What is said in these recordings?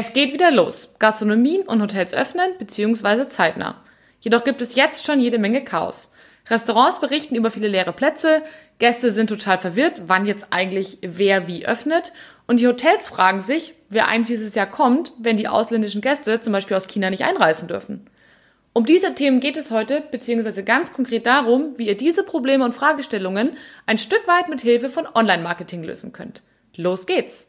Es geht wieder los. Gastronomien und Hotels öffnen bzw. zeitnah. Jedoch gibt es jetzt schon jede Menge Chaos. Restaurants berichten über viele leere Plätze, Gäste sind total verwirrt, wann jetzt eigentlich wer wie öffnet und die Hotels fragen sich, wer eigentlich dieses Jahr kommt, wenn die ausländischen Gäste zum Beispiel aus China nicht einreisen dürfen. Um diese Themen geht es heute, beziehungsweise ganz konkret darum, wie ihr diese Probleme und Fragestellungen ein Stück weit mit Hilfe von Online-Marketing lösen könnt. Los geht's!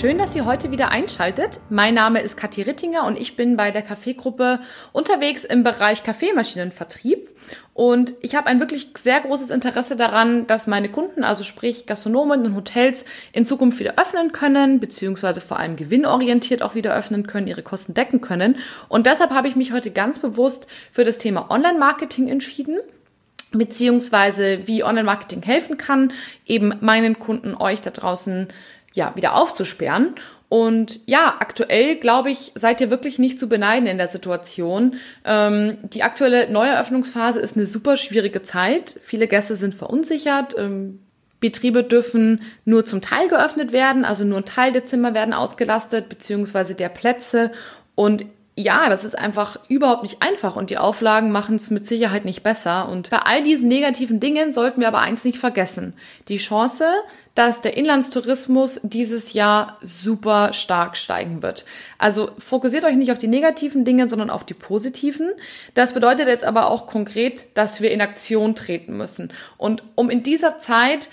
Schön, dass ihr heute wieder einschaltet. Mein Name ist Kathi Rittinger und ich bin bei der Kaffeegruppe unterwegs im Bereich Kaffeemaschinenvertrieb. Und ich habe ein wirklich sehr großes Interesse daran, dass meine Kunden, also sprich Gastronomen und Hotels, in Zukunft wieder öffnen können, beziehungsweise vor allem gewinnorientiert auch wieder öffnen können, ihre Kosten decken können. Und deshalb habe ich mich heute ganz bewusst für das Thema Online-Marketing entschieden beziehungsweise wie Online-Marketing helfen kann, eben meinen Kunden, euch da draußen ja, wieder aufzusperren. Und ja, aktuell, glaube ich, seid ihr wirklich nicht zu beneiden in der Situation. Ähm, die aktuelle Neueröffnungsphase ist eine super schwierige Zeit. Viele Gäste sind verunsichert. Ähm, Betriebe dürfen nur zum Teil geöffnet werden, also nur ein Teil der Zimmer werden ausgelastet, beziehungsweise der Plätze. Und ja, das ist einfach überhaupt nicht einfach und die Auflagen machen es mit Sicherheit nicht besser. Und bei all diesen negativen Dingen sollten wir aber eins nicht vergessen. Die Chance, dass der Inlandstourismus dieses Jahr super stark steigen wird. Also fokussiert euch nicht auf die negativen Dinge, sondern auf die positiven. Das bedeutet jetzt aber auch konkret, dass wir in Aktion treten müssen. Und um in dieser Zeit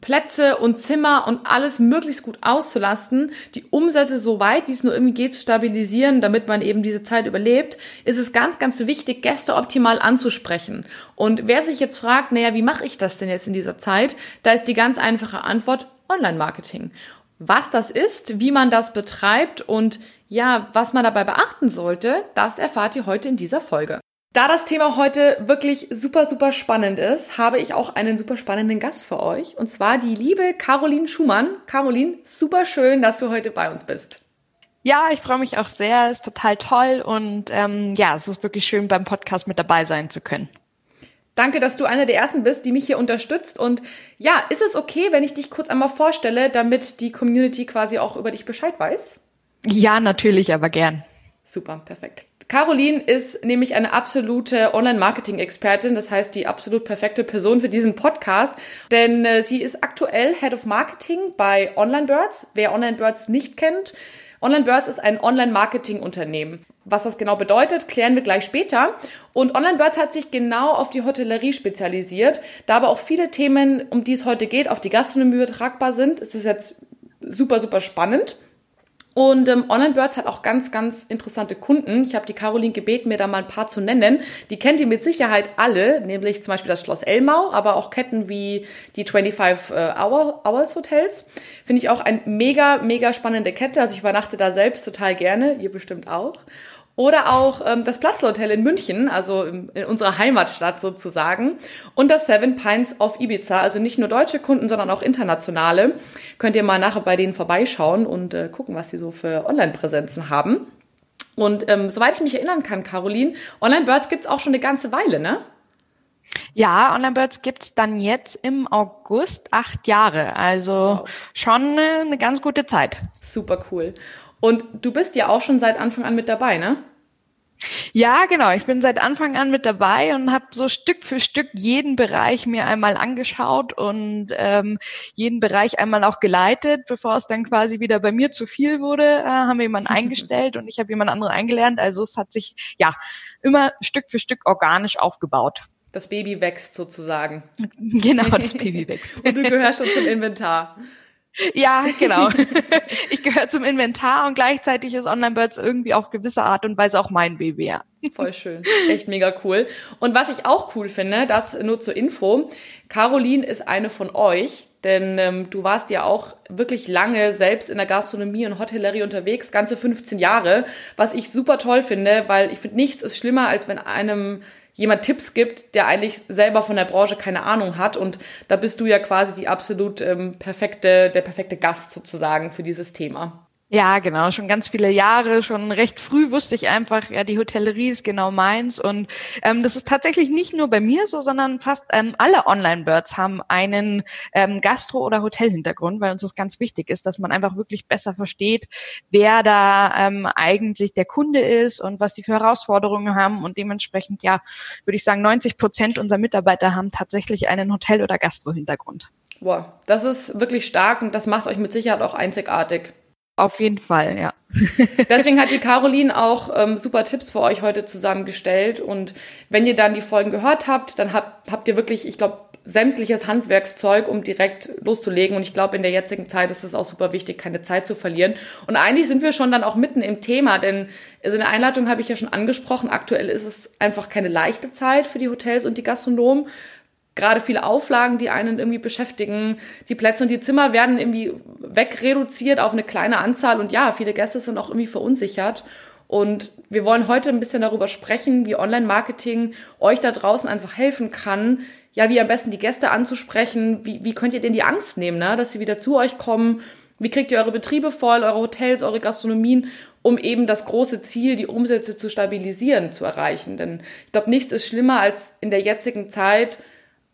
Plätze und Zimmer und alles möglichst gut auszulasten, die Umsätze so weit, wie es nur irgendwie geht, zu stabilisieren, damit man eben diese Zeit überlebt, ist es ganz, ganz wichtig, Gäste optimal anzusprechen. Und wer sich jetzt fragt, naja, wie mache ich das denn jetzt in dieser Zeit? Da ist die ganz einfache Antwort Online-Marketing. Was das ist, wie man das betreibt und ja, was man dabei beachten sollte, das erfahrt ihr heute in dieser Folge. Da das Thema heute wirklich super, super spannend ist, habe ich auch einen super spannenden Gast für euch. Und zwar die liebe Caroline Schumann. Caroline, super schön, dass du heute bei uns bist. Ja, ich freue mich auch sehr. Ist total toll. Und ähm, ja, es ist wirklich schön, beim Podcast mit dabei sein zu können. Danke, dass du einer der ersten bist, die mich hier unterstützt. Und ja, ist es okay, wenn ich dich kurz einmal vorstelle, damit die Community quasi auch über dich Bescheid weiß? Ja, natürlich, aber gern. Super, perfekt. Caroline ist nämlich eine absolute Online-Marketing-Expertin, das heißt die absolut perfekte Person für diesen Podcast, denn äh, sie ist aktuell Head of Marketing bei Online Birds. Wer Online Birds nicht kennt, Online Birds ist ein Online-Marketing-Unternehmen. Was das genau bedeutet, klären wir gleich später. Und Online Birds hat sich genau auf die Hotellerie spezialisiert, da aber auch viele Themen, um die es heute geht, auf die Gastronomie übertragbar sind. Es ist jetzt super, super spannend. Und ähm, Online Birds hat auch ganz, ganz interessante Kunden. Ich habe die Caroline gebeten, mir da mal ein paar zu nennen. Die kennt ihr mit Sicherheit alle, nämlich zum Beispiel das Schloss Elmau, aber auch Ketten wie die 25 äh, Hour, Hours Hotels. Finde ich auch eine mega, mega spannende Kette. Also ich übernachte da selbst total gerne, ihr bestimmt auch. Oder auch ähm, das Platzlhotel in München, also in, in unserer Heimatstadt sozusagen. Und das Seven Pines auf Ibiza, also nicht nur deutsche Kunden, sondern auch internationale. Könnt ihr mal nachher bei denen vorbeischauen und äh, gucken, was sie so für Online-Präsenzen haben. Und ähm, soweit ich mich erinnern kann, Caroline, Online Birds gibt's auch schon eine ganze Weile, ne? Ja, Online Birds gibt's dann jetzt im August acht Jahre. Also wow. schon eine, eine ganz gute Zeit. Super cool. Und du bist ja auch schon seit Anfang an mit dabei, ne? Ja, genau. Ich bin seit Anfang an mit dabei und habe so Stück für Stück jeden Bereich mir einmal angeschaut und ähm, jeden Bereich einmal auch geleitet. Bevor es dann quasi wieder bei mir zu viel wurde, äh, haben wir jemanden eingestellt und ich habe jemand anderen eingelernt. Also es hat sich ja immer Stück für Stück organisch aufgebaut. Das Baby wächst sozusagen. Genau, das Baby wächst. und du gehörst schon zum Inventar. Ja, genau. Ich gehöre zum Inventar und gleichzeitig ist Online Birds irgendwie auf gewisse Art und Weise auch mein Baby, ja. Voll schön. Echt mega cool. Und was ich auch cool finde, das nur zur Info, Caroline ist eine von euch, denn ähm, du warst ja auch wirklich lange selbst in der Gastronomie und Hotellerie unterwegs, ganze 15 Jahre, was ich super toll finde, weil ich finde, nichts ist schlimmer, als wenn einem jemand Tipps gibt, der eigentlich selber von der Branche keine Ahnung hat. Und da bist du ja quasi die absolut ähm, perfekte, der perfekte Gast sozusagen für dieses Thema. Ja, genau, schon ganz viele Jahre, schon recht früh wusste ich einfach, ja, die Hotellerie ist genau meins. Und ähm, das ist tatsächlich nicht nur bei mir so, sondern fast ähm, alle Online-Birds haben einen ähm, Gastro- oder Hotelhintergrund, weil uns das ganz wichtig ist, dass man einfach wirklich besser versteht, wer da ähm, eigentlich der Kunde ist und was die für Herausforderungen haben. Und dementsprechend, ja, würde ich sagen, 90 Prozent unserer Mitarbeiter haben tatsächlich einen Hotel- oder Gastro-Hintergrund. Boah, das ist wirklich stark und das macht euch mit Sicherheit auch einzigartig. Auf jeden Fall, ja. Deswegen hat die Caroline auch ähm, super Tipps für euch heute zusammengestellt. Und wenn ihr dann die Folgen gehört habt, dann habt, habt ihr wirklich, ich glaube, sämtliches Handwerkszeug, um direkt loszulegen. Und ich glaube, in der jetzigen Zeit ist es auch super wichtig, keine Zeit zu verlieren. Und eigentlich sind wir schon dann auch mitten im Thema, denn also in der Einleitung habe ich ja schon angesprochen, aktuell ist es einfach keine leichte Zeit für die Hotels und die Gastronomen gerade viele Auflagen, die einen irgendwie beschäftigen. Die Plätze und die Zimmer werden irgendwie wegreduziert auf eine kleine Anzahl und ja, viele Gäste sind auch irgendwie verunsichert. Und wir wollen heute ein bisschen darüber sprechen, wie Online-Marketing euch da draußen einfach helfen kann, ja, wie am besten die Gäste anzusprechen, wie, wie könnt ihr denen die Angst nehmen, ne? dass sie wieder zu euch kommen, wie kriegt ihr eure Betriebe voll, eure Hotels, eure Gastronomien, um eben das große Ziel, die Umsätze zu stabilisieren, zu erreichen. Denn ich glaube, nichts ist schlimmer als in der jetzigen Zeit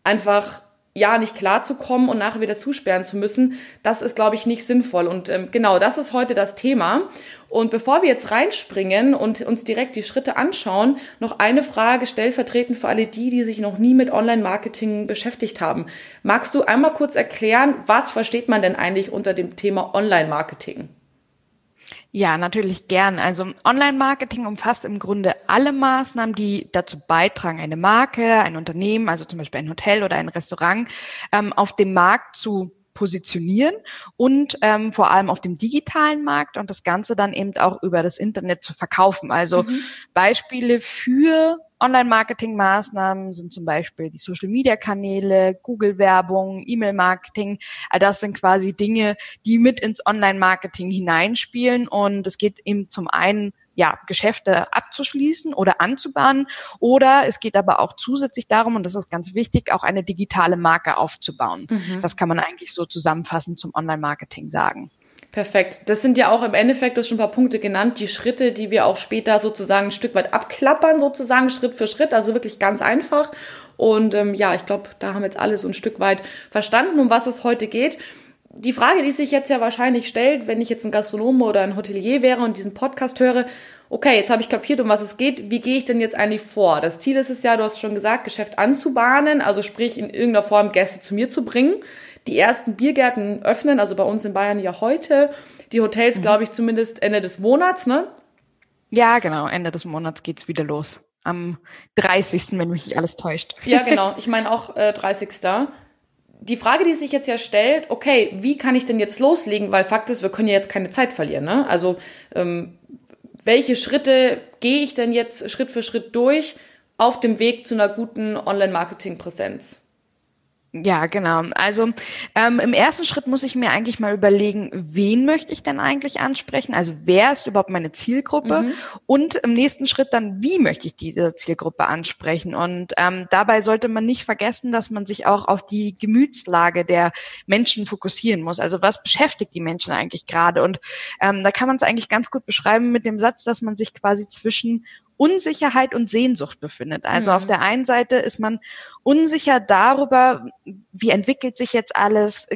einfach ja nicht klarzukommen und nachher wieder zusperren zu müssen, das ist, glaube ich, nicht sinnvoll. Und ähm, genau, das ist heute das Thema. Und bevor wir jetzt reinspringen und uns direkt die Schritte anschauen, noch eine Frage stellvertretend für alle die, die sich noch nie mit Online-Marketing beschäftigt haben. Magst du einmal kurz erklären, was versteht man denn eigentlich unter dem Thema Online-Marketing? Ja, natürlich gern. Also Online-Marketing umfasst im Grunde alle Maßnahmen, die dazu beitragen, eine Marke, ein Unternehmen, also zum Beispiel ein Hotel oder ein Restaurant, ähm, auf dem Markt zu positionieren und ähm, vor allem auf dem digitalen Markt und das Ganze dann eben auch über das Internet zu verkaufen. Also mhm. Beispiele für Online-Marketing-Maßnahmen sind zum Beispiel die Social-Media-Kanäle, Google-Werbung, E-Mail-Marketing. All das sind quasi Dinge, die mit ins Online-Marketing hineinspielen. Und es geht eben zum einen ja, Geschäfte abzuschließen oder anzubahnen. Oder es geht aber auch zusätzlich darum, und das ist ganz wichtig, auch eine digitale Marke aufzubauen. Mhm. Das kann man eigentlich so zusammenfassend zum Online-Marketing sagen. Perfekt. Das sind ja auch im Endeffekt, du hast schon ein paar Punkte genannt, die Schritte, die wir auch später sozusagen ein Stück weit abklappern, sozusagen Schritt für Schritt, also wirklich ganz einfach. Und ähm, ja, ich glaube, da haben jetzt alle so ein Stück weit verstanden, um was es heute geht. Die Frage, die sich jetzt ja wahrscheinlich stellt, wenn ich jetzt ein Gastronom oder ein Hotelier wäre und diesen Podcast höre, okay, jetzt habe ich kapiert, um was es geht, wie gehe ich denn jetzt eigentlich vor? Das Ziel ist es ja, du hast schon gesagt, Geschäft anzubahnen, also sprich in irgendeiner Form Gäste zu mir zu bringen die ersten Biergärten öffnen, also bei uns in Bayern ja heute. Die Hotels, mhm. glaube ich, zumindest Ende des Monats, ne? Ja, genau. Ende des Monats geht's wieder los. Am 30., wenn mich nicht alles täuscht. Ja, genau. Ich meine auch äh, 30. Die Frage, die sich jetzt ja stellt, okay, wie kann ich denn jetzt loslegen? Weil Fakt ist, wir können ja jetzt keine Zeit verlieren. Ne? Also ähm, welche Schritte gehe ich denn jetzt Schritt für Schritt durch auf dem Weg zu einer guten Online-Marketing-Präsenz? Ja, genau. Also ähm, im ersten Schritt muss ich mir eigentlich mal überlegen, wen möchte ich denn eigentlich ansprechen? Also wer ist überhaupt meine Zielgruppe? Mhm. Und im nächsten Schritt dann, wie möchte ich diese Zielgruppe ansprechen? Und ähm, dabei sollte man nicht vergessen, dass man sich auch auf die Gemütslage der Menschen fokussieren muss. Also was beschäftigt die Menschen eigentlich gerade? Und ähm, da kann man es eigentlich ganz gut beschreiben mit dem Satz, dass man sich quasi zwischen Unsicherheit und Sehnsucht befindet. Also mhm. auf der einen Seite ist man unsicher darüber, wie entwickelt sich jetzt alles,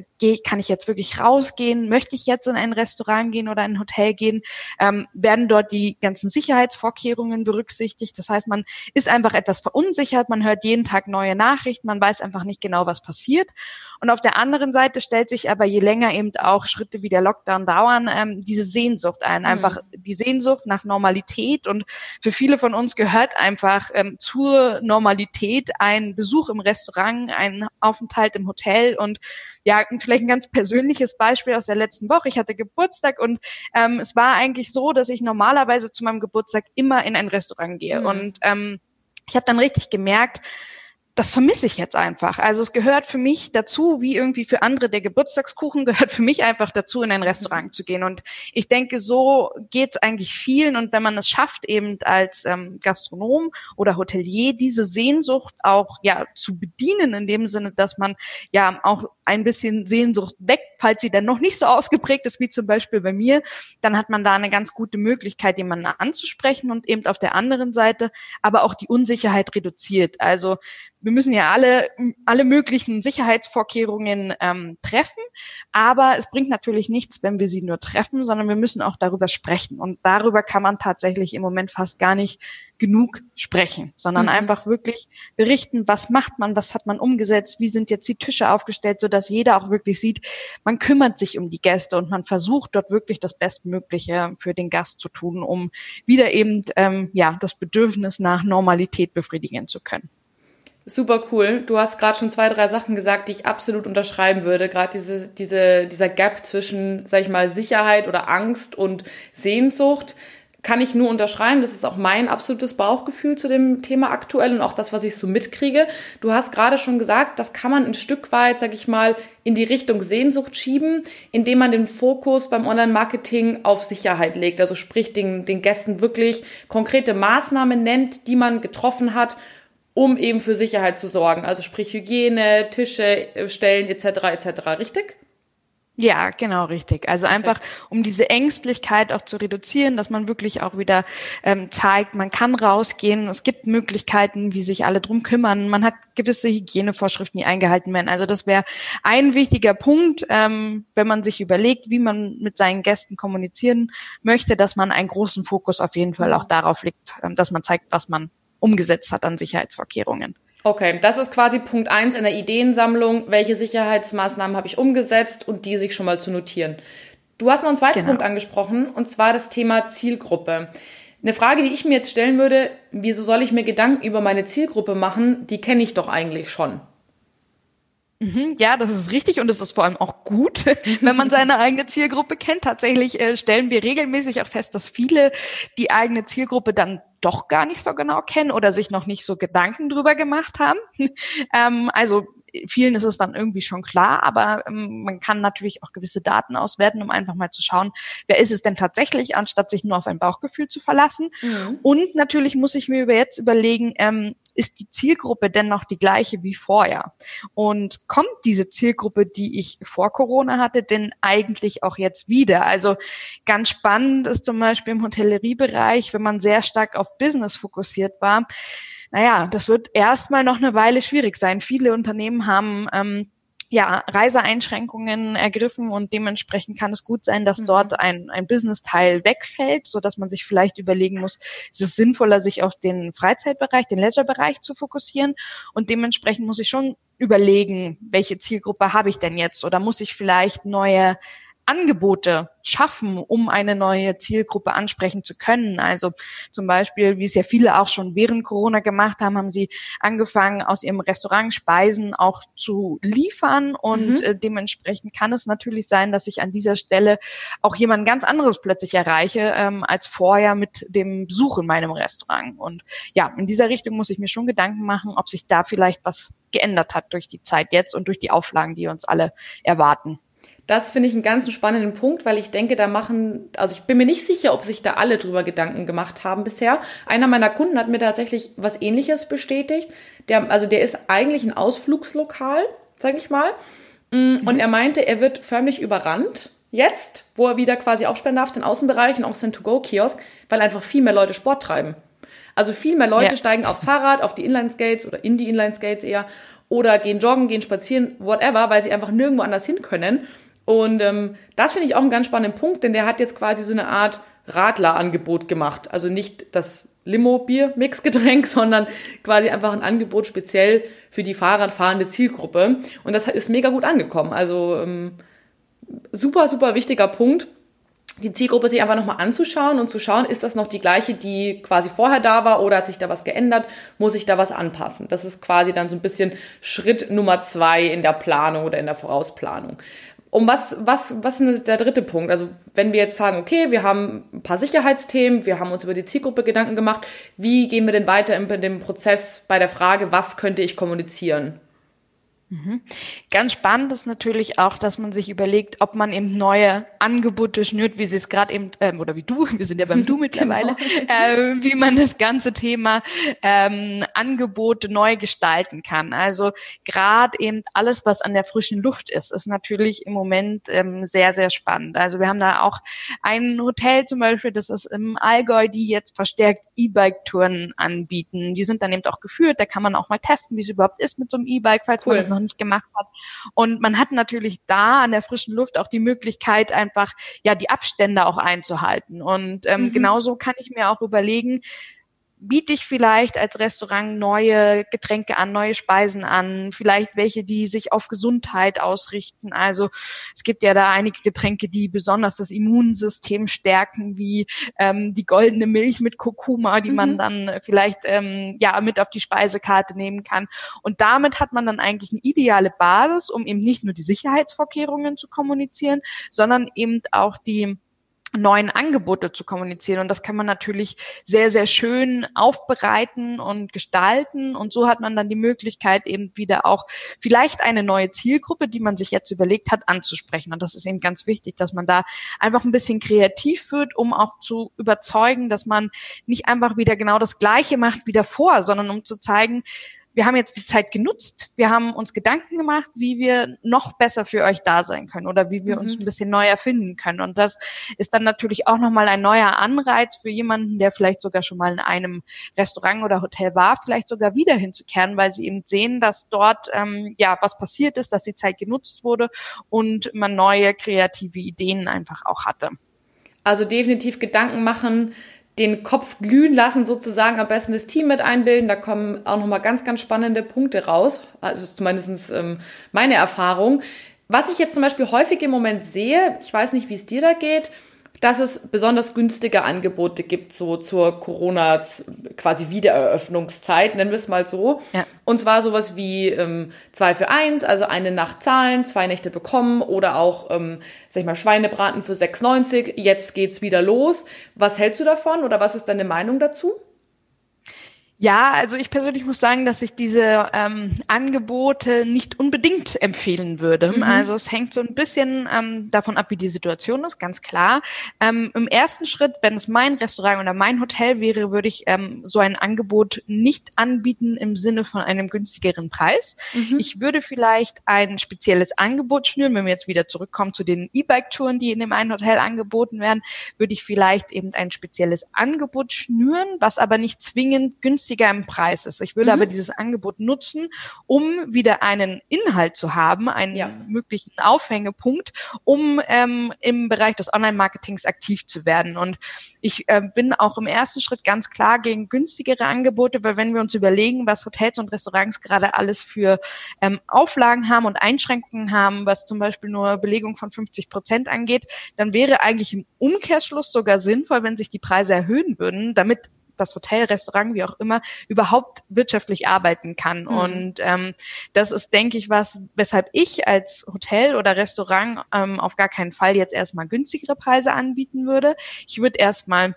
kann ich jetzt wirklich rausgehen, möchte ich jetzt in ein Restaurant gehen oder ein Hotel gehen, ähm, werden dort die ganzen Sicherheitsvorkehrungen berücksichtigt. Das heißt, man ist einfach etwas verunsichert, man hört jeden Tag neue Nachrichten, man weiß einfach nicht genau, was passiert. Und auf der anderen Seite stellt sich aber, je länger eben auch Schritte wie der Lockdown dauern, ähm, diese Sehnsucht ein, mhm. einfach die Sehnsucht nach Normalität. Und für viele von uns gehört einfach ähm, zur Normalität ein Besuch Besuch im Restaurant, ein Aufenthalt im Hotel und ja, vielleicht ein ganz persönliches Beispiel aus der letzten Woche. Ich hatte Geburtstag und ähm, es war eigentlich so, dass ich normalerweise zu meinem Geburtstag immer in ein Restaurant gehe. Mhm. Und ähm, ich habe dann richtig gemerkt, das vermisse ich jetzt einfach. Also es gehört für mich dazu, wie irgendwie für andere der Geburtstagskuchen gehört für mich einfach dazu, in ein Restaurant zu gehen. Und ich denke, so geht es eigentlich vielen. Und wenn man es schafft, eben als ähm, Gastronom oder Hotelier diese Sehnsucht auch ja zu bedienen, in dem Sinne, dass man ja auch ein bisschen Sehnsucht weg, falls sie dann noch nicht so ausgeprägt ist wie zum Beispiel bei mir, dann hat man da eine ganz gute Möglichkeit, jemanden anzusprechen und eben auf der anderen Seite aber auch die Unsicherheit reduziert. Also wir müssen ja alle, alle möglichen Sicherheitsvorkehrungen ähm, treffen, aber es bringt natürlich nichts, wenn wir sie nur treffen, sondern wir müssen auch darüber sprechen. Und darüber kann man tatsächlich im Moment fast gar nicht genug sprechen, sondern mhm. einfach wirklich berichten, was macht man, was hat man umgesetzt, wie sind jetzt die Tische aufgestellt, so dass jeder auch wirklich sieht, man kümmert sich um die Gäste und man versucht dort wirklich das Bestmögliche für den Gast zu tun, um wieder eben ähm, ja das Bedürfnis nach Normalität befriedigen zu können. Super cool. Du hast gerade schon zwei, drei Sachen gesagt, die ich absolut unterschreiben würde. Gerade diese, diese, dieser Gap zwischen, sag ich mal, Sicherheit oder Angst und Sehnsucht kann ich nur unterschreiben. Das ist auch mein absolutes Bauchgefühl zu dem Thema aktuell und auch das, was ich so mitkriege. Du hast gerade schon gesagt, das kann man ein Stück weit, sag ich mal, in die Richtung Sehnsucht schieben, indem man den Fokus beim Online-Marketing auf Sicherheit legt. Also sprich, den, den Gästen wirklich konkrete Maßnahmen nennt, die man getroffen hat, um eben für Sicherheit zu sorgen. Also sprich Hygiene, Tische, äh, Stellen etc. etc. Richtig? Ja, genau, richtig. Also Perfekt. einfach, um diese Ängstlichkeit auch zu reduzieren, dass man wirklich auch wieder ähm, zeigt, man kann rausgehen, es gibt Möglichkeiten, wie sich alle drum kümmern, man hat gewisse Hygienevorschriften, die eingehalten werden. Also das wäre ein wichtiger Punkt, ähm, wenn man sich überlegt, wie man mit seinen Gästen kommunizieren möchte, dass man einen großen Fokus auf jeden Fall auch darauf legt, ähm, dass man zeigt, was man umgesetzt hat an Sicherheitsvorkehrungen. Okay, das ist quasi Punkt eins in der Ideensammlung. Welche Sicherheitsmaßnahmen habe ich umgesetzt und die sich schon mal zu notieren. Du hast noch einen zweiten genau. Punkt angesprochen und zwar das Thema Zielgruppe. Eine Frage, die ich mir jetzt stellen würde, wieso soll ich mir Gedanken über meine Zielgruppe machen? Die kenne ich doch eigentlich schon. Mhm, ja, das ist richtig und es ist vor allem auch gut, wenn man seine eigene Zielgruppe kennt. Tatsächlich äh, stellen wir regelmäßig auch fest, dass viele die eigene Zielgruppe dann doch gar nicht so genau kennen oder sich noch nicht so Gedanken drüber gemacht haben. ähm, also vielen ist es dann irgendwie schon klar, aber ähm, man kann natürlich auch gewisse Daten auswerten, um einfach mal zu schauen, wer ist es denn tatsächlich, anstatt sich nur auf ein Bauchgefühl zu verlassen. Mhm. Und natürlich muss ich mir jetzt überlegen, ähm, ist die Zielgruppe denn noch die gleiche wie vorher? Und kommt diese Zielgruppe, die ich vor Corona hatte, denn eigentlich auch jetzt wieder? Also ganz spannend ist zum Beispiel im Hotelleriebereich, wenn man sehr stark auf Business fokussiert war, naja, das wird erstmal noch eine Weile schwierig sein. Viele Unternehmen haben ähm, ja, Reiseeinschränkungen ergriffen und dementsprechend kann es gut sein, dass mhm. dort ein, ein Business-Teil wegfällt, so dass man sich vielleicht überlegen muss, ist es sinnvoller, sich auf den Freizeitbereich, den Leisure-Bereich zu fokussieren und dementsprechend muss ich schon überlegen, welche Zielgruppe habe ich denn jetzt oder muss ich vielleicht neue Angebote schaffen, um eine neue Zielgruppe ansprechen zu können. Also zum Beispiel, wie es ja viele auch schon während Corona gemacht haben, haben sie angefangen, aus ihrem Restaurant Speisen auch zu liefern und mhm. äh, dementsprechend kann es natürlich sein, dass ich an dieser Stelle auch jemand ganz anderes plötzlich erreiche ähm, als vorher mit dem Besuch in meinem Restaurant. Und ja, in dieser Richtung muss ich mir schon Gedanken machen, ob sich da vielleicht was geändert hat durch die Zeit jetzt und durch die Auflagen, die uns alle erwarten. Das finde ich einen ganz spannenden Punkt, weil ich denke, da machen, also ich bin mir nicht sicher, ob sich da alle drüber Gedanken gemacht haben bisher. Einer meiner Kunden hat mir tatsächlich was ähnliches bestätigt. Der, also der ist eigentlich ein Ausflugslokal, sage ich mal. Mm, und mhm. er meinte, er wird förmlich überrannt. Jetzt, wo er wieder quasi aufsperren darf, den Außenbereich und auch sein To-Go-Kiosk, weil einfach viel mehr Leute Sport treiben. Also viel mehr Leute ja. steigen aufs Fahrrad, auf die Inline-Skates oder in die Inline-Skates eher oder gehen joggen, gehen spazieren, whatever, weil sie einfach nirgendwo anders hin können. Und ähm, das finde ich auch einen ganz spannenden Punkt, denn der hat jetzt quasi so eine Art Radlerangebot gemacht. Also nicht das Limo-Bier-Mix-Getränk, sondern quasi einfach ein Angebot speziell für die Fahrradfahrende Zielgruppe. Und das ist mega gut angekommen. Also ähm, super, super wichtiger Punkt die Zielgruppe sich einfach nochmal anzuschauen und zu schauen, ist das noch die gleiche, die quasi vorher da war oder hat sich da was geändert, muss ich da was anpassen. Das ist quasi dann so ein bisschen Schritt Nummer zwei in der Planung oder in der Vorausplanung. Um was, was, was ist der dritte Punkt? Also wenn wir jetzt sagen, okay, wir haben ein paar Sicherheitsthemen, wir haben uns über die Zielgruppe Gedanken gemacht, wie gehen wir denn weiter in dem Prozess bei der Frage, was könnte ich kommunizieren? Mhm. Ganz spannend ist natürlich auch, dass man sich überlegt, ob man eben neue Angebote schnürt, wie sie es gerade eben, ähm, oder wie du, wir sind ja beim Du mittlerweile, genau. äh, wie man das ganze Thema ähm, Angebote neu gestalten kann. Also gerade eben alles, was an der frischen Luft ist, ist natürlich im Moment ähm, sehr, sehr spannend. Also wir haben da auch ein Hotel zum Beispiel, das ist im Allgäu, die jetzt verstärkt E-Bike-Touren anbieten. Die sind dann eben auch geführt, da kann man auch mal testen, wie es überhaupt ist mit so einem E-Bike, falls cool. man das noch nicht gemacht hat. Und man hat natürlich da an der frischen Luft auch die Möglichkeit, einfach ja die Abstände auch einzuhalten. Und ähm, mhm. genauso kann ich mir auch überlegen, biete ich vielleicht als Restaurant neue Getränke an, neue Speisen an, vielleicht welche, die sich auf Gesundheit ausrichten. Also es gibt ja da einige Getränke, die besonders das Immunsystem stärken, wie ähm, die goldene Milch mit Kurkuma, die mhm. man dann vielleicht ähm, ja mit auf die Speisekarte nehmen kann. Und damit hat man dann eigentlich eine ideale Basis, um eben nicht nur die Sicherheitsvorkehrungen zu kommunizieren, sondern eben auch die neuen Angebote zu kommunizieren. Und das kann man natürlich sehr, sehr schön aufbereiten und gestalten. Und so hat man dann die Möglichkeit, eben wieder auch vielleicht eine neue Zielgruppe, die man sich jetzt überlegt hat, anzusprechen. Und das ist eben ganz wichtig, dass man da einfach ein bisschen kreativ wird, um auch zu überzeugen, dass man nicht einfach wieder genau das Gleiche macht wie davor, sondern um zu zeigen, wir haben jetzt die Zeit genutzt, wir haben uns Gedanken gemacht, wie wir noch besser für euch da sein können oder wie wir mhm. uns ein bisschen neu erfinden können. Und das ist dann natürlich auch nochmal ein neuer Anreiz für jemanden, der vielleicht sogar schon mal in einem Restaurant oder Hotel war, vielleicht sogar wieder hinzukehren, weil sie eben sehen, dass dort ähm, ja was passiert ist, dass die Zeit genutzt wurde und man neue kreative Ideen einfach auch hatte. Also definitiv Gedanken machen, den Kopf glühen lassen, sozusagen am besten das Team mit einbilden. Da kommen auch nochmal ganz, ganz spannende Punkte raus. Also zumindest ähm, meine Erfahrung. Was ich jetzt zum Beispiel häufig im Moment sehe, ich weiß nicht, wie es dir da geht, dass es besonders günstige Angebote gibt, so zur Corona quasi Wiedereröffnungszeit, nennen wir es mal so. Ja. Und zwar sowas wie ähm, zwei für eins, also eine Nacht zahlen, zwei Nächte bekommen oder auch, ähm, sag ich mal, Schweinebraten für 6,90. Jetzt geht's wieder los. Was hältst du davon oder was ist deine Meinung dazu? Ja, also ich persönlich muss sagen, dass ich diese ähm, Angebote nicht unbedingt empfehlen würde. Mhm. Also es hängt so ein bisschen ähm, davon ab, wie die Situation ist, ganz klar. Ähm, Im ersten Schritt, wenn es mein Restaurant oder mein Hotel wäre, würde ich ähm, so ein Angebot nicht anbieten im Sinne von einem günstigeren Preis. Mhm. Ich würde vielleicht ein spezielles Angebot schnüren, wenn wir jetzt wieder zurückkommen zu den E-Bike-Touren, die in dem einen Hotel angeboten werden, würde ich vielleicht eben ein spezielles Angebot schnüren, was aber nicht zwingend günstig günstiger im Preis ist. Ich würde mhm. aber dieses Angebot nutzen, um wieder einen Inhalt zu haben, einen ja. möglichen Aufhängepunkt, um ähm, im Bereich des Online-Marketings aktiv zu werden. Und ich äh, bin auch im ersten Schritt ganz klar gegen günstigere Angebote, weil wenn wir uns überlegen, was Hotels und Restaurants gerade alles für ähm, Auflagen haben und Einschränkungen haben, was zum Beispiel nur Belegung von 50 Prozent angeht, dann wäre eigentlich im Umkehrschluss sogar sinnvoll, wenn sich die Preise erhöhen würden, damit das Hotel, Restaurant, wie auch immer, überhaupt wirtschaftlich arbeiten kann. Mhm. Und ähm, das ist, denke ich, was, weshalb ich als Hotel oder Restaurant ähm, auf gar keinen Fall jetzt erstmal günstigere Preise anbieten würde. Ich würde erstmal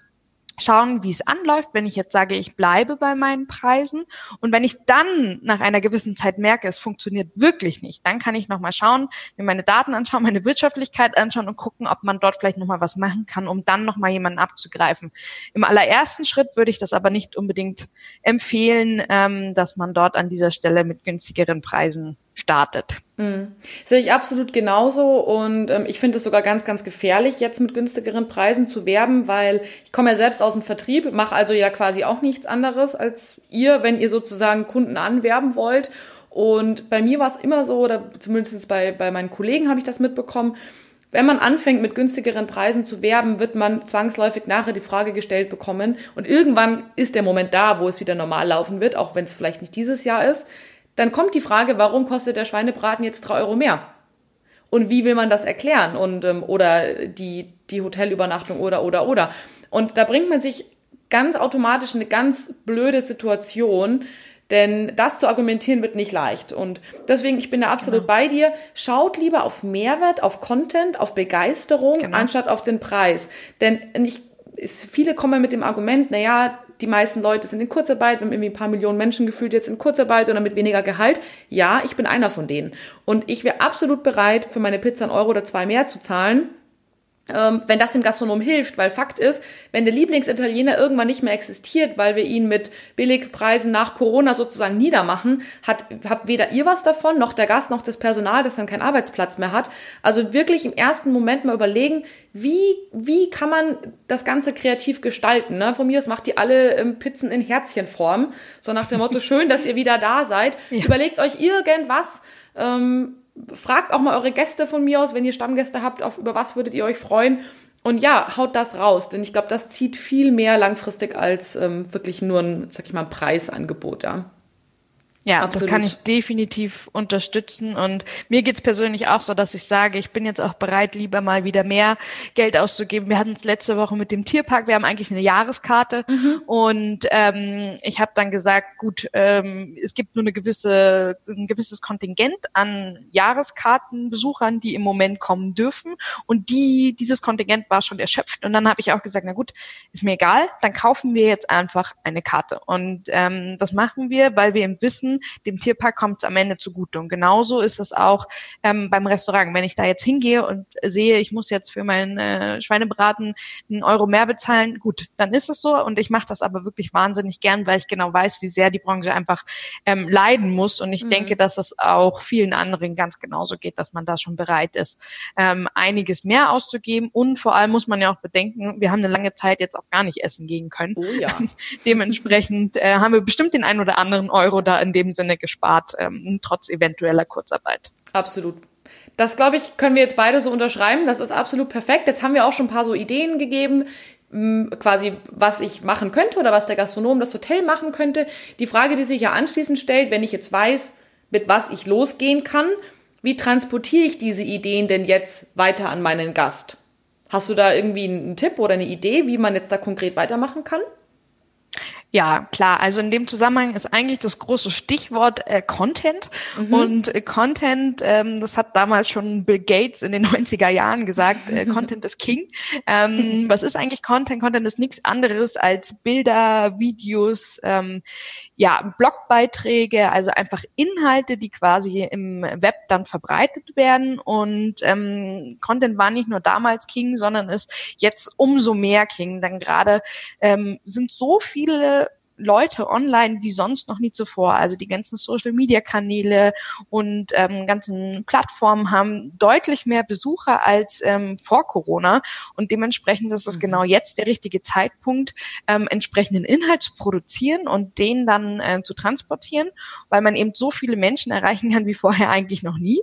schauen, wie es anläuft, wenn ich jetzt sage, ich bleibe bei meinen Preisen. Und wenn ich dann nach einer gewissen Zeit merke, es funktioniert wirklich nicht, dann kann ich nochmal schauen, mir meine Daten anschauen, meine Wirtschaftlichkeit anschauen und gucken, ob man dort vielleicht nochmal was machen kann, um dann nochmal jemanden abzugreifen. Im allerersten Schritt würde ich das aber nicht unbedingt empfehlen, ähm, dass man dort an dieser Stelle mit günstigeren Preisen startet. Mhm. Sehe ich absolut genauso und ähm, ich finde es sogar ganz, ganz gefährlich, jetzt mit günstigeren Preisen zu werben, weil ich komme ja selbst aus dem Vertrieb, mache also ja quasi auch nichts anderes als ihr, wenn ihr sozusagen Kunden anwerben wollt. Und bei mir war es immer so, oder zumindest bei, bei meinen Kollegen habe ich das mitbekommen, wenn man anfängt, mit günstigeren Preisen zu werben, wird man zwangsläufig nachher die Frage gestellt bekommen. Und irgendwann ist der Moment da, wo es wieder normal laufen wird, auch wenn es vielleicht nicht dieses Jahr ist dann kommt die Frage, warum kostet der Schweinebraten jetzt drei Euro mehr? Und wie will man das erklären? Und, ähm, oder die, die Hotelübernachtung oder, oder, oder. Und da bringt man sich ganz automatisch eine ganz blöde Situation, Denn das zu argumentieren wird nicht leicht. Und deswegen, ich bin da absolut genau. bei dir. Schaut lieber auf Mehrwert, auf Content, auf Begeisterung, genau. anstatt auf den Preis. Denn ich, viele kommen mit dem Argument, na ja, die meisten Leute sind in Kurzarbeit, wir haben irgendwie ein paar Millionen Menschen gefühlt jetzt in Kurzarbeit oder mit weniger Gehalt. Ja, ich bin einer von denen. Und ich wäre absolut bereit, für meine Pizza einen Euro oder zwei mehr zu zahlen, ähm, wenn das dem Gastronom hilft, weil Fakt ist, wenn der Lieblingsitaliener irgendwann nicht mehr existiert, weil wir ihn mit Billigpreisen nach Corona sozusagen niedermachen, hat, habt weder ihr was davon, noch der Gast, noch das Personal, das dann keinen Arbeitsplatz mehr hat. Also wirklich im ersten Moment mal überlegen, wie, wie kann man das Ganze kreativ gestalten? Ne? Von mir aus macht ihr alle ähm, Pizzen in Herzchenform, so nach dem Motto, schön, dass ihr wieder da seid. Ja. Überlegt euch irgendwas, ähm, fragt auch mal eure Gäste von mir aus, wenn ihr Stammgäste habt, auf über was würdet ihr euch freuen. Und ja, haut das raus, denn ich glaube, das zieht viel mehr langfristig als ähm, wirklich nur ein, sag ich mal, Preisangebot, ja. Ja, Absolut. das kann ich definitiv unterstützen. Und mir geht's persönlich auch so, dass ich sage, ich bin jetzt auch bereit, lieber mal wieder mehr Geld auszugeben. Wir hatten es letzte Woche mit dem Tierpark, wir haben eigentlich eine Jahreskarte mhm. und ähm, ich habe dann gesagt, gut, ähm, es gibt nur eine gewisse, ein gewisses Kontingent an Jahreskartenbesuchern, die im Moment kommen dürfen. Und die, dieses Kontingent war schon erschöpft. Und dann habe ich auch gesagt, na gut, ist mir egal, dann kaufen wir jetzt einfach eine Karte. Und ähm, das machen wir, weil wir eben wissen, dem Tierpark kommt es am Ende zugute. Und genauso ist es auch ähm, beim Restaurant. Wenn ich da jetzt hingehe und sehe, ich muss jetzt für meinen äh, Schweinebraten einen Euro mehr bezahlen, gut, dann ist es so. Und ich mache das aber wirklich wahnsinnig gern, weil ich genau weiß, wie sehr die Branche einfach ähm, leiden muss. Und ich mhm. denke, dass es auch vielen anderen ganz genauso geht, dass man da schon bereit ist, ähm, einiges mehr auszugeben. Und vor allem muss man ja auch bedenken, wir haben eine lange Zeit jetzt auch gar nicht essen gehen können. Oh ja. Dementsprechend äh, haben wir bestimmt den einen oder anderen Euro da in dem dem Sinne gespart, ähm, trotz eventueller Kurzarbeit. Absolut. Das, glaube ich, können wir jetzt beide so unterschreiben. Das ist absolut perfekt. Jetzt haben wir auch schon ein paar so Ideen gegeben, quasi, was ich machen könnte oder was der Gastronom, das Hotel machen könnte. Die Frage, die sich ja anschließend stellt, wenn ich jetzt weiß, mit was ich losgehen kann, wie transportiere ich diese Ideen denn jetzt weiter an meinen Gast? Hast du da irgendwie einen Tipp oder eine Idee, wie man jetzt da konkret weitermachen kann? Ja, klar. Also in dem Zusammenhang ist eigentlich das große Stichwort äh, Content. Mhm. Und äh, Content, ähm, das hat damals schon Bill Gates in den 90er Jahren gesagt, äh, Content ist King. Ähm, was ist eigentlich Content? Content ist nichts anderes als Bilder, Videos, ähm, ja, Blogbeiträge, also einfach Inhalte, die quasi im Web dann verbreitet werden. Und ähm, Content war nicht nur damals King, sondern ist jetzt umso mehr King. Denn gerade ähm, sind so viele Leute online wie sonst noch nie zuvor. Also die ganzen Social-Media-Kanäle und ähm, ganzen Plattformen haben deutlich mehr Besucher als ähm, vor Corona und dementsprechend ist es mhm. genau jetzt der richtige Zeitpunkt, ähm, entsprechenden Inhalt zu produzieren und den dann äh, zu transportieren, weil man eben so viele Menschen erreichen kann wie vorher eigentlich noch nie.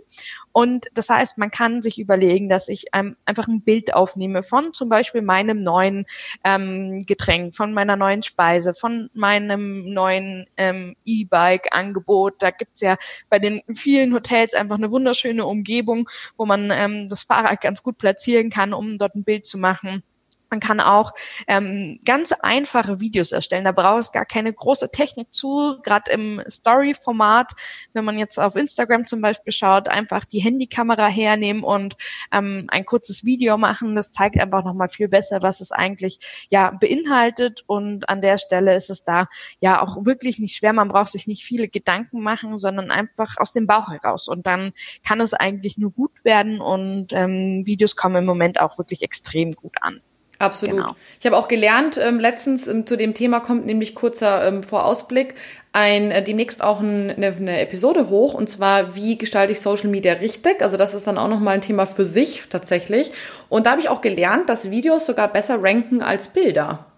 Und das heißt, man kann sich überlegen, dass ich ähm, einfach ein Bild aufnehme von zum Beispiel meinem neuen ähm, Getränk, von meiner neuen Speise, von meinem neuen ähm, E-Bike-Angebot. Da gibt's ja bei den vielen Hotels einfach eine wunderschöne Umgebung, wo man ähm, das Fahrrad ganz gut platzieren kann, um dort ein Bild zu machen. Man kann auch ähm, ganz einfache Videos erstellen. Da braucht es gar keine große Technik zu. Gerade im Story-Format, wenn man jetzt auf Instagram zum Beispiel schaut, einfach die Handykamera hernehmen und ähm, ein kurzes Video machen. Das zeigt einfach nochmal viel besser, was es eigentlich ja beinhaltet. Und an der Stelle ist es da ja auch wirklich nicht schwer. Man braucht sich nicht viele Gedanken machen, sondern einfach aus dem Bauch heraus. Und dann kann es eigentlich nur gut werden. Und ähm, Videos kommen im Moment auch wirklich extrem gut an. Absolut. Genau. Ich habe auch gelernt, ähm, letztens ähm, zu dem Thema kommt nämlich kurzer ähm, Vorausblick, ein äh, demnächst auch ein, eine, eine Episode hoch und zwar wie gestalte ich Social Media richtig? Also das ist dann auch noch mal ein Thema für sich tatsächlich und da habe ich auch gelernt, dass Videos sogar besser ranken als Bilder.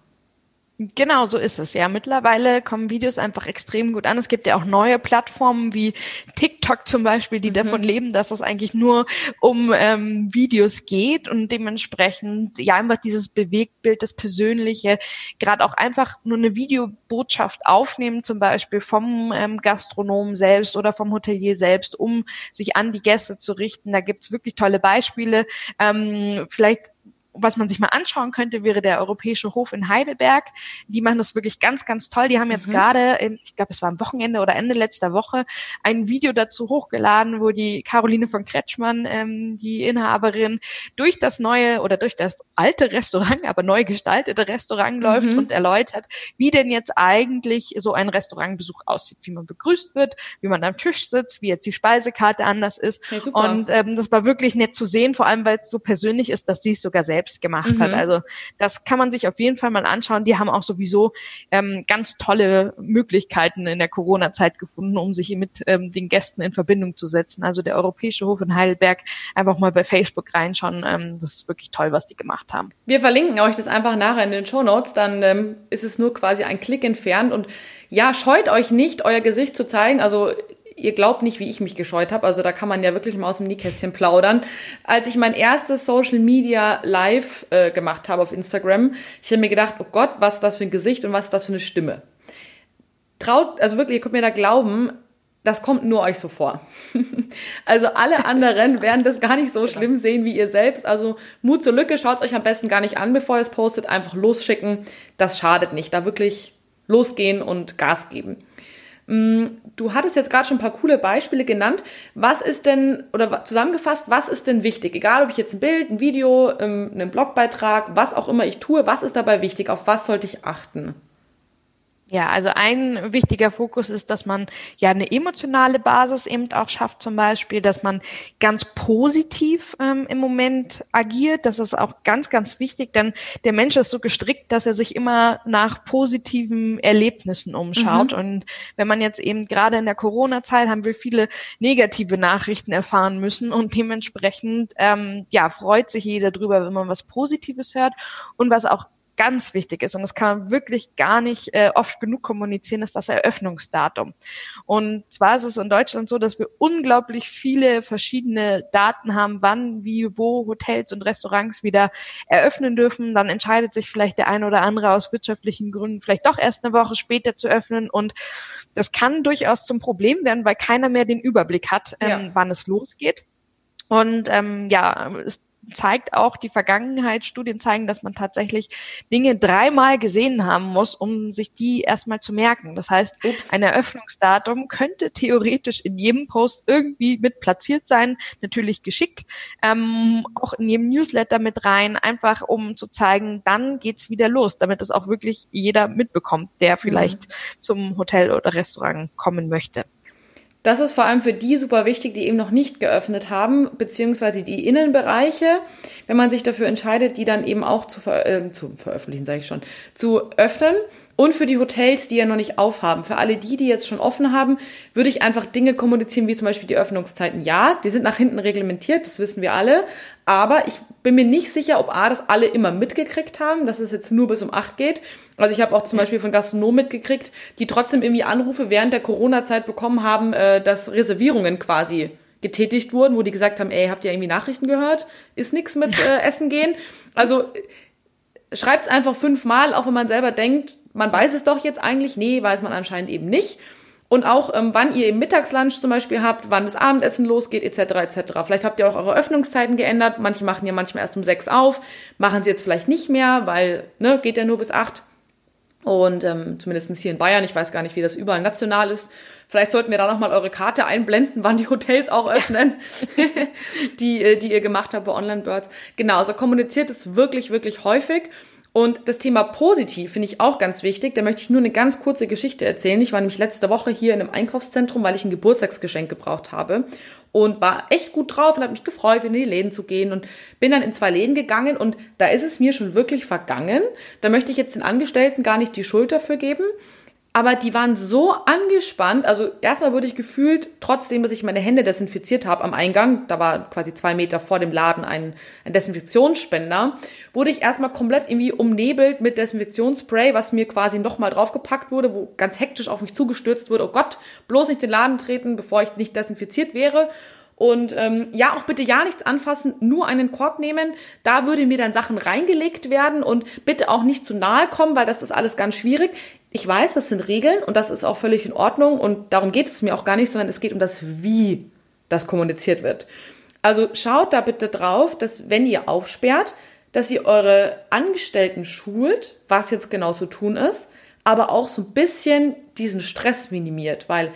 Genau, so ist es. Ja, mittlerweile kommen Videos einfach extrem gut an. Es gibt ja auch neue Plattformen wie TikTok zum Beispiel, die mhm. davon leben, dass es eigentlich nur um ähm, Videos geht und dementsprechend ja einfach dieses Bewegtbild, das Persönliche, gerade auch einfach nur eine Videobotschaft aufnehmen, zum Beispiel vom ähm, Gastronomen selbst oder vom Hotelier selbst, um sich an die Gäste zu richten. Da gibt's wirklich tolle Beispiele. Ähm, vielleicht was man sich mal anschauen könnte, wäre der Europäische Hof in Heidelberg. Die machen das wirklich ganz, ganz toll. Die haben jetzt mhm. gerade, ich glaube, es war am Wochenende oder Ende letzter Woche, ein Video dazu hochgeladen, wo die Caroline von Kretschmann, ähm, die Inhaberin, durch das neue oder durch das alte Restaurant, aber neu gestaltete Restaurant läuft mhm. und erläutert, wie denn jetzt eigentlich so ein Restaurantbesuch aussieht, wie man begrüßt wird, wie man am Tisch sitzt, wie jetzt die Speisekarte anders ist. Ja, und ähm, das war wirklich nett zu sehen, vor allem weil es so persönlich ist, dass sie es sogar selbst gemacht mhm. hat. Also das kann man sich auf jeden Fall mal anschauen. Die haben auch sowieso ähm, ganz tolle Möglichkeiten in der Corona-Zeit gefunden, um sich mit ähm, den Gästen in Verbindung zu setzen. Also der Europäische Hof in Heidelberg, einfach mal bei Facebook reinschauen. Ähm, das ist wirklich toll, was die gemacht haben. Wir verlinken euch das einfach nachher in den Show Notes, dann ähm, ist es nur quasi ein Klick entfernt und ja, scheut euch nicht, euer Gesicht zu zeigen. Also ihr glaubt nicht, wie ich mich gescheut habe. Also da kann man ja wirklich mal aus dem Nähkästchen plaudern. Als ich mein erstes Social Media Live äh, gemacht habe auf Instagram, ich habe mir gedacht, oh Gott, was ist das für ein Gesicht und was ist das für eine Stimme? Traut, also wirklich, ihr könnt mir da glauben, das kommt nur euch so vor. also alle anderen werden das gar nicht so schlimm sehen wie ihr selbst. Also Mut zur Lücke, schaut es euch am besten gar nicht an, bevor ihr es postet. Einfach losschicken. Das schadet nicht. Da wirklich losgehen und Gas geben. Mm, du hattest jetzt gerade schon ein paar coole Beispiele genannt. Was ist denn, oder zusammengefasst, was ist denn wichtig? Egal, ob ich jetzt ein Bild, ein Video, ähm, einen Blogbeitrag, was auch immer ich tue, was ist dabei wichtig? Auf was sollte ich achten? Ja, also ein wichtiger Fokus ist, dass man ja eine emotionale Basis eben auch schafft, zum Beispiel, dass man ganz positiv ähm, im Moment agiert. Das ist auch ganz, ganz wichtig, denn der Mensch ist so gestrickt, dass er sich immer nach positiven Erlebnissen umschaut. Mhm. Und wenn man jetzt eben gerade in der Corona-Zeit haben wir viele negative Nachrichten erfahren müssen und dementsprechend ähm, ja freut sich jeder drüber, wenn man was Positives hört und was auch ganz wichtig ist und das kann man wirklich gar nicht äh, oft genug kommunizieren, ist das Eröffnungsdatum. Und zwar ist es in Deutschland so, dass wir unglaublich viele verschiedene Daten haben, wann, wie, wo Hotels und Restaurants wieder eröffnen dürfen. Dann entscheidet sich vielleicht der eine oder andere aus wirtschaftlichen Gründen vielleicht doch erst eine Woche später zu öffnen und das kann durchaus zum Problem werden, weil keiner mehr den Überblick hat, ähm, ja. wann es losgeht. Und ähm, ja, es zeigt auch die Vergangenheit, Studien zeigen, dass man tatsächlich Dinge dreimal gesehen haben muss, um sich die erstmal zu merken. Das heißt, Ups. ein Eröffnungsdatum könnte theoretisch in jedem Post irgendwie mit platziert sein, natürlich geschickt, ähm, auch in jedem Newsletter mit rein, einfach um zu zeigen, dann geht's wieder los, damit es auch wirklich jeder mitbekommt, der vielleicht mhm. zum Hotel oder Restaurant kommen möchte. Das ist vor allem für die super wichtig, die eben noch nicht geöffnet haben, beziehungsweise die Innenbereiche, wenn man sich dafür entscheidet, die dann eben auch zu, ver äh, zu veröffentlichen, sage ich schon, zu öffnen. Und für die Hotels, die ja noch nicht aufhaben. Für alle die, die jetzt schon offen haben, würde ich einfach Dinge kommunizieren, wie zum Beispiel die Öffnungszeiten. Ja, die sind nach hinten reglementiert, das wissen wir alle. Aber ich bin mir nicht sicher, ob A, das alle immer mitgekriegt haben, dass es jetzt nur bis um acht geht. Also ich habe auch zum Beispiel von Gastronomen mitgekriegt, die trotzdem irgendwie Anrufe während der Corona-Zeit bekommen haben, äh, dass Reservierungen quasi getätigt wurden, wo die gesagt haben, ey, habt ihr irgendwie Nachrichten gehört? Ist nix mit äh, Essen gehen. Also schreibt es einfach fünfmal, auch wenn man selber denkt, man weiß es doch jetzt eigentlich. Nee, weiß man anscheinend eben nicht. Und auch, ähm, wann ihr im Mittagslunch zum Beispiel habt, wann das Abendessen losgeht, etc. etc. Vielleicht habt ihr auch eure Öffnungszeiten geändert. Manche machen ja manchmal erst um sechs auf, machen sie jetzt vielleicht nicht mehr, weil, ne, geht ja nur bis acht. Und ähm, zumindest hier in Bayern, ich weiß gar nicht, wie das überall national ist. Vielleicht sollten wir da nochmal eure Karte einblenden, wann die Hotels auch öffnen, die, äh, die ihr gemacht habt bei Online Birds. Genau, also kommuniziert es wirklich, wirklich häufig. Und das Thema positiv finde ich auch ganz wichtig. Da möchte ich nur eine ganz kurze Geschichte erzählen. Ich war nämlich letzte Woche hier in einem Einkaufszentrum, weil ich ein Geburtstagsgeschenk gebraucht habe und war echt gut drauf und habe mich gefreut, in die Läden zu gehen und bin dann in zwei Läden gegangen und da ist es mir schon wirklich vergangen. Da möchte ich jetzt den Angestellten gar nicht die Schuld dafür geben, aber die waren so angespannt. Also erstmal wurde ich gefühlt, trotzdem, dass ich meine Hände desinfiziert habe am Eingang, da war quasi zwei Meter vor dem Laden ein, ein Desinfektionsspender, wurde ich erstmal komplett irgendwie umnebelt mit Desinfektionsspray, was mir quasi nochmal draufgepackt wurde, wo ganz hektisch auf mich zugestürzt wurde. Oh Gott, bloß nicht den Laden treten, bevor ich nicht desinfiziert wäre. Und ähm, ja, auch bitte ja nichts anfassen, nur einen Korb nehmen. Da würde mir dann Sachen reingelegt werden und bitte auch nicht zu nahe kommen, weil das ist alles ganz schwierig. Ich weiß, das sind Regeln und das ist auch völlig in Ordnung und darum geht es mir auch gar nicht, sondern es geht um das Wie das kommuniziert wird. Also schaut da bitte drauf, dass wenn ihr aufsperrt, dass ihr eure Angestellten schult, was jetzt genau zu tun ist, aber auch so ein bisschen diesen Stress minimiert, weil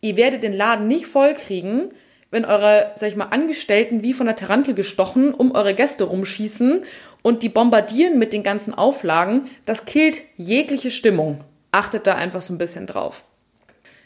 ihr werdet den Laden nicht voll kriegen, wenn eure, sag ich mal, Angestellten wie von der Tarantel gestochen um eure Gäste rumschießen und die bombardieren mit den ganzen Auflagen. Das killt jegliche Stimmung. Achtet da einfach so ein bisschen drauf.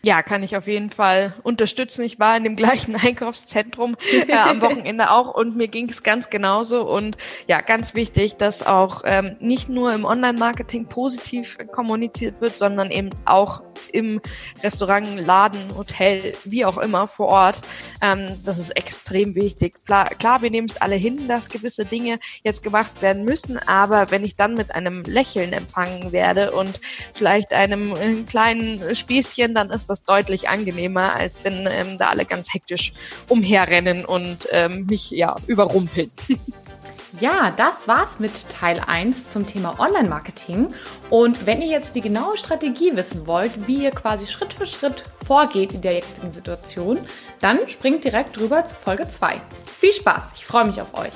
Ja, kann ich auf jeden Fall unterstützen. Ich war in dem gleichen Einkaufszentrum äh, am Wochenende auch und mir ging es ganz genauso. Und ja, ganz wichtig, dass auch ähm, nicht nur im Online-Marketing positiv kommuniziert wird, sondern eben auch im Restaurant, Laden, Hotel, wie auch immer vor Ort. Ähm, das ist extrem wichtig. Klar, wir nehmen es alle hin, dass gewisse Dinge jetzt gemacht werden müssen, aber wenn ich dann mit einem Lächeln empfangen werde und vielleicht einem äh, kleinen Spießchen, dann ist das deutlich angenehmer, als wenn ähm, da alle ganz hektisch umherrennen und ähm, mich ja überrumpeln. Ja, das war's mit Teil 1 zum Thema Online-Marketing. Und wenn ihr jetzt die genaue Strategie wissen wollt, wie ihr quasi Schritt für Schritt vorgeht in der jetzigen Situation, dann springt direkt rüber zu Folge 2. Viel Spaß, ich freue mich auf euch.